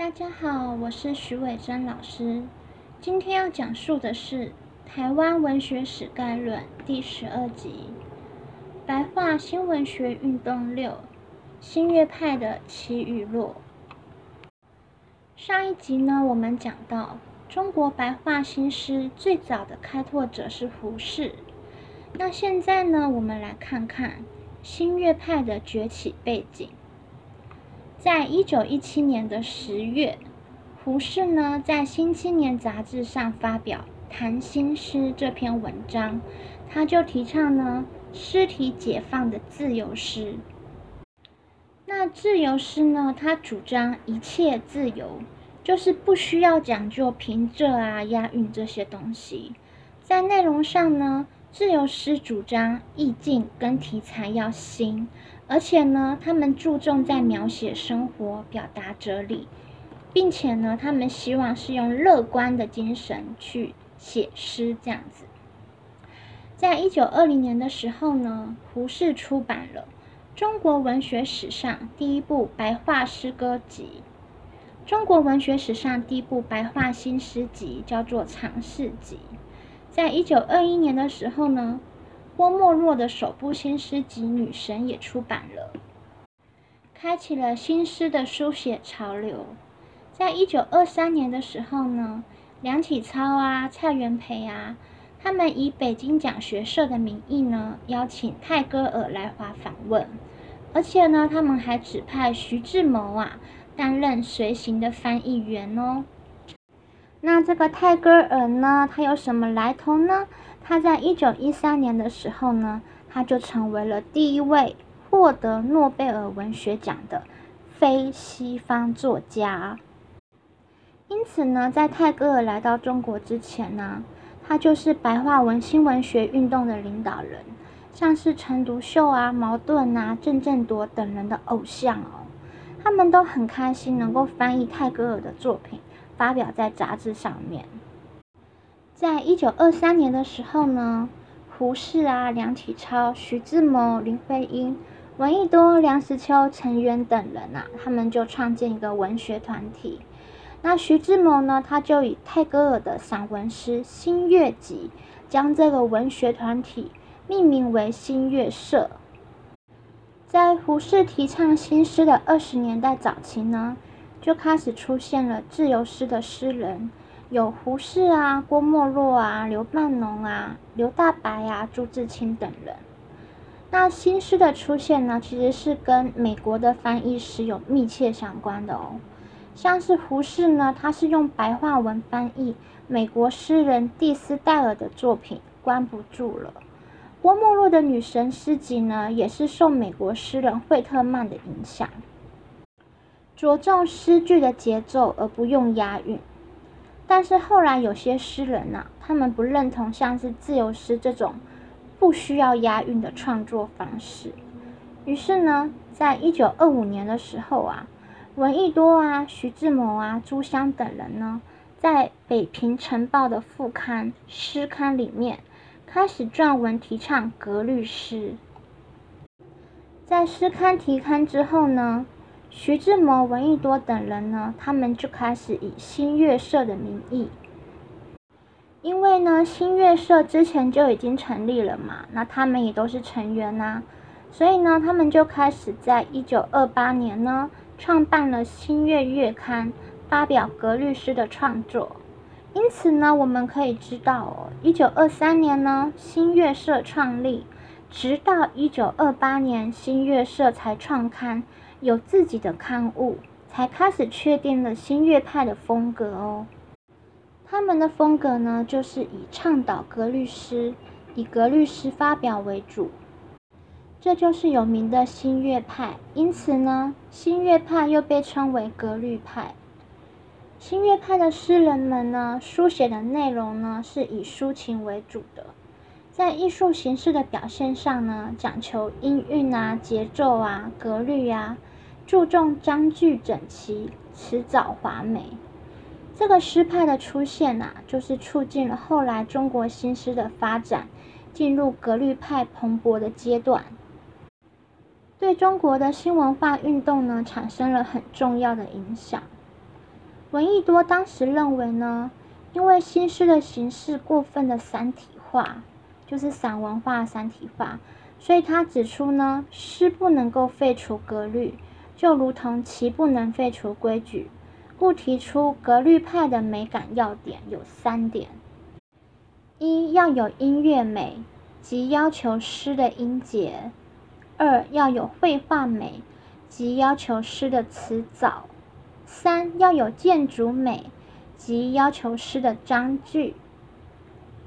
大家好，我是徐伟珍老师。今天要讲述的是《台湾文学史概论》第十二集《白话新文学运动六：新月派的起与落》。上一集呢，我们讲到中国白话新诗最早的开拓者是胡适。那现在呢，我们来看看新月派的崛起背景。在一九一七年的十月，胡适呢在《新青年》杂志上发表《谈新诗》这篇文章，他就提倡呢诗体解放的自由诗。那自由诗呢，他主张一切自由，就是不需要讲究平仄啊、押韵这些东西。在内容上呢，自由诗主张意境跟题材要新。而且呢，他们注重在描写生活、表达哲理，并且呢，他们希望是用乐观的精神去写诗，这样子。在一九二零年的时候呢，胡适出版了中国文学史上第一部白话诗歌集，中国文学史上第一部白话新诗集，叫做《长试集》。在一九二一年的时候呢。郭沫若的首部新诗集《女神》也出版了，开启了新诗的书写潮流。在一九二三年的时候呢，梁启超啊、蔡元培啊，他们以北京讲学社的名义呢，邀请泰戈尔来华访问，而且呢，他们还指派徐志摩啊担任随行的翻译员哦。那这个泰戈尔呢，他有什么来头呢？他在一九一三年的时候呢，他就成为了第一位获得诺贝尔文学奖的非西方作家。因此呢，在泰戈尔来到中国之前呢，他就是白话文新文学运动的领导人，像是陈独秀啊、茅盾啊、郑振铎等人的偶像哦。他们都很开心能够翻译泰戈尔的作品，发表在杂志上面。在一九二三年的时候呢，胡适啊、梁启超、徐志摩、林徽因、闻一多、梁实秋、陈元等人啊，他们就创建一个文学团体。那徐志摩呢，他就以泰戈尔的散文诗《新月集》，将这个文学团体命名为新月社。在胡适提倡新诗的二十年代早期呢，就开始出现了自由诗的诗人。有胡适啊、郭沫若啊、刘半农啊、刘大白啊、朱自清等人。那新诗的出现呢，其实是跟美国的翻译诗有密切相关的哦。像是胡适呢，他是用白话文翻译美国诗人蒂斯戴尔的作品《关不住了》。郭沫若的女神诗集呢，也是受美国诗人惠特曼的影响，着重诗句的节奏，而不用押韵。但是后来有些诗人呢，他们不认同像是自由诗这种不需要押韵的创作方式。于是呢，在一九二五年的时候啊，闻一多啊、徐志摩啊、朱湘等人呢，在《北平晨报》的副刊《诗刊》里面开始撰文提倡格律诗。在《诗刊》提刊之后呢，徐志摩、闻一多等人呢，他们就开始以新月社的名义，因为呢，新月社之前就已经成立了嘛，那他们也都是成员呐，所以呢，他们就开始在一九二八年呢，创办了《新月月刊》，发表格律诗的创作。因此呢，我们可以知道哦，一九二三年呢，新月社创立，直到一九二八年，新月社才创刊。有自己的刊物，才开始确定了新月派的风格哦。他们的风格呢，就是以倡导格律诗、以格律诗发表为主，这就是有名的新月派。因此呢，新月派又被称为格律派。新月派的诗人们呢，书写的内容呢，是以抒情为主的，在艺术形式的表现上呢，讲求音韵啊、节奏啊、格律啊。注重章句整齐、辞藻华美。这个诗派的出现呐，就是促进了后来中国新诗的发展，进入格律派蓬勃的阶段，对中国的新文化运动呢，产生了很重要的影响。闻一多当时认为呢，因为新诗的形式过分的散体化，就是散文化、散体化，所以他指出呢，诗不能够废除格律，就如同其不能废除规矩，故提出格律派的美感要点有三点：一要有音乐美，即要求诗的音节；二要有绘画美，即要求诗的词藻；三要有建筑美，即要求诗的章句。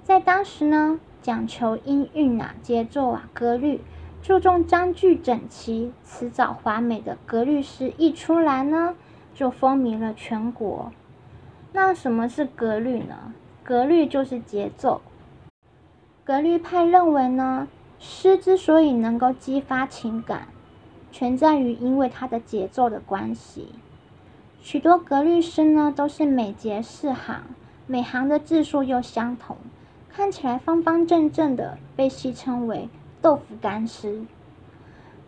在当时呢。讲求音韵啊，节奏啊，格律，注重章句整齐、词藻华美的格律诗一出来呢，就风靡了全国。那什么是格律呢？格律就是节奏。格律派认为呢，诗之所以能够激发情感，全在于因为它的节奏的关系。许多格律诗呢，都是每节四行，每行的字数又相同。看起来方方正正的，被戏称为“豆腐干诗”。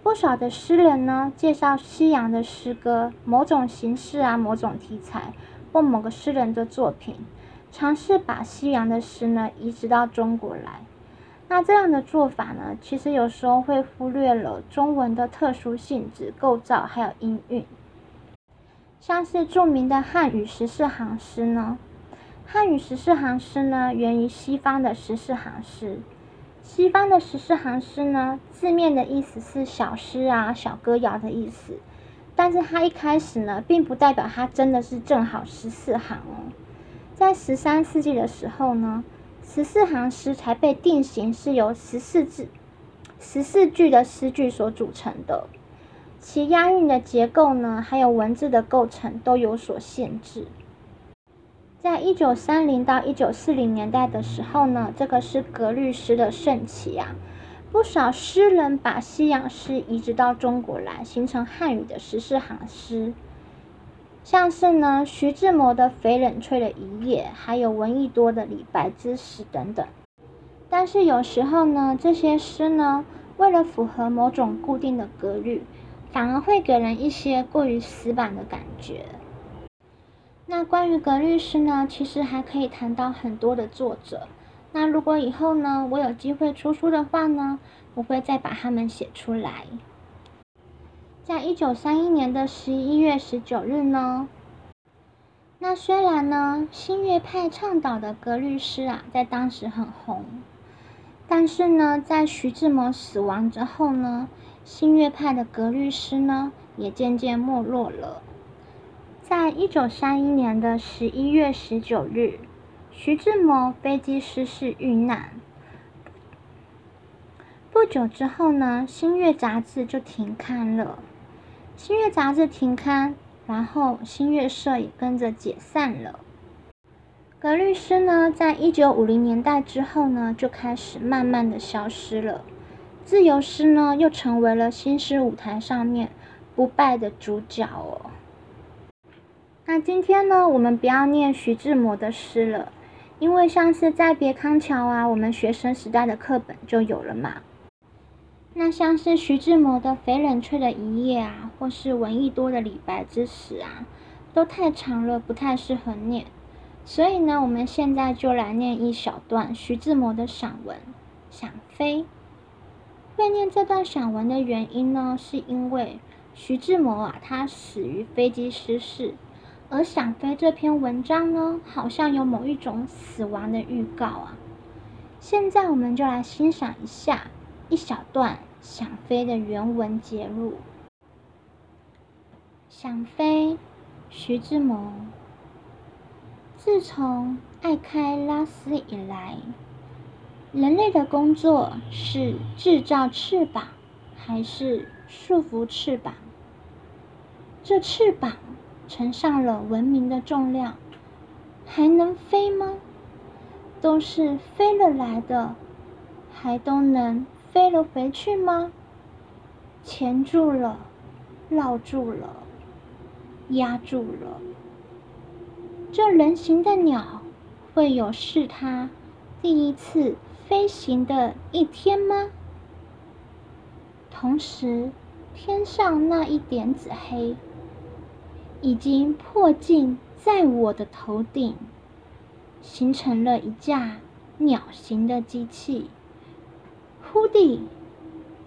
不少的诗人呢，介绍西洋的诗歌，某种形式啊，某种题材，或某个诗人的作品，尝试把西洋的诗呢移植到中国来。那这样的做法呢，其实有时候会忽略了中文的特殊性质、构造还有音韵。像是著名的汉语十四行诗呢。汉语十四行诗呢，源于西方的十四行诗。西方的十四行诗呢，字面的意思是小诗啊、小歌谣的意思。但是它一开始呢，并不代表它真的是正好十四行哦。在十三世纪的时候呢，十四行诗才被定型是由十四字、十四句的诗句所组成的，其押韵的结构呢，还有文字的构成都有所限制。在一九三零到一九四零年代的时候呢，这个是格律诗的盛期啊。不少诗人把西洋诗移植到中国来，形成汉语的十四行诗。像是呢，徐志摩的《翡冷翠的一夜》，还有闻一多的《李白之死》等等。但是有时候呢，这些诗呢，为了符合某种固定的格律，反而会给人一些过于死板的感觉。那关于格律诗呢，其实还可以谈到很多的作者。那如果以后呢，我有机会出书的话呢，我会再把他们写出来。在一九三一年的十一月十九日呢，那虽然呢新月派倡导的格律诗啊，在当时很红，但是呢，在徐志摩死亡之后呢，新月派的格律诗呢，也渐渐没落了。在一九三一年的十一月十九日，徐志摩飞机失事遇难。不久之后呢，《新月》杂志就停刊了。《新月》杂志停刊，然后新月社也跟着解散了。格律诗呢，在一九五零年代之后呢，就开始慢慢的消失了。自由诗呢，又成为了新诗舞台上面不败的主角哦。那今天呢，我们不要念徐志摩的诗了，因为像是《再别康桥》啊，我们学生时代的课本就有了嘛。那像是徐志摩的《翡冷翠的一夜》啊，或是闻一多的《李白之死》啊，都太长了，不太适合念。所以呢，我们现在就来念一小段徐志摩的散文《想飞》。会念这段散文的原因呢，是因为徐志摩啊，他死于飞机失事。而想飞这篇文章呢，好像有某一种死亡的预告啊。现在我们就来欣赏一下一小段想飞的原文节录。想飞，徐志摩。自从爱开拉丝以来，人类的工作是制造翅膀，还是束缚翅膀？这翅膀。乘上了文明的重量，还能飞吗？都是飞了来的，还都能飞了回去吗？钳住了，绕住了，压住了。这人形的鸟，会有是它第一次飞行的一天吗？同时，天上那一点子黑。已经迫近在我的头顶形成了一架鸟形的机器。忽地，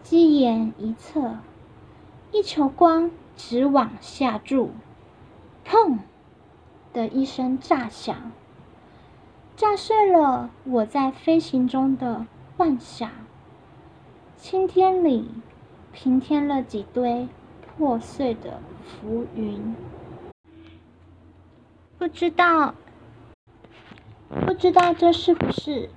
机眼一侧，一球光直往下注，砰的一声炸响，炸碎了我在飞行中的幻想。青天里平添了几堆破碎的浮云。不知道，不知道这是不是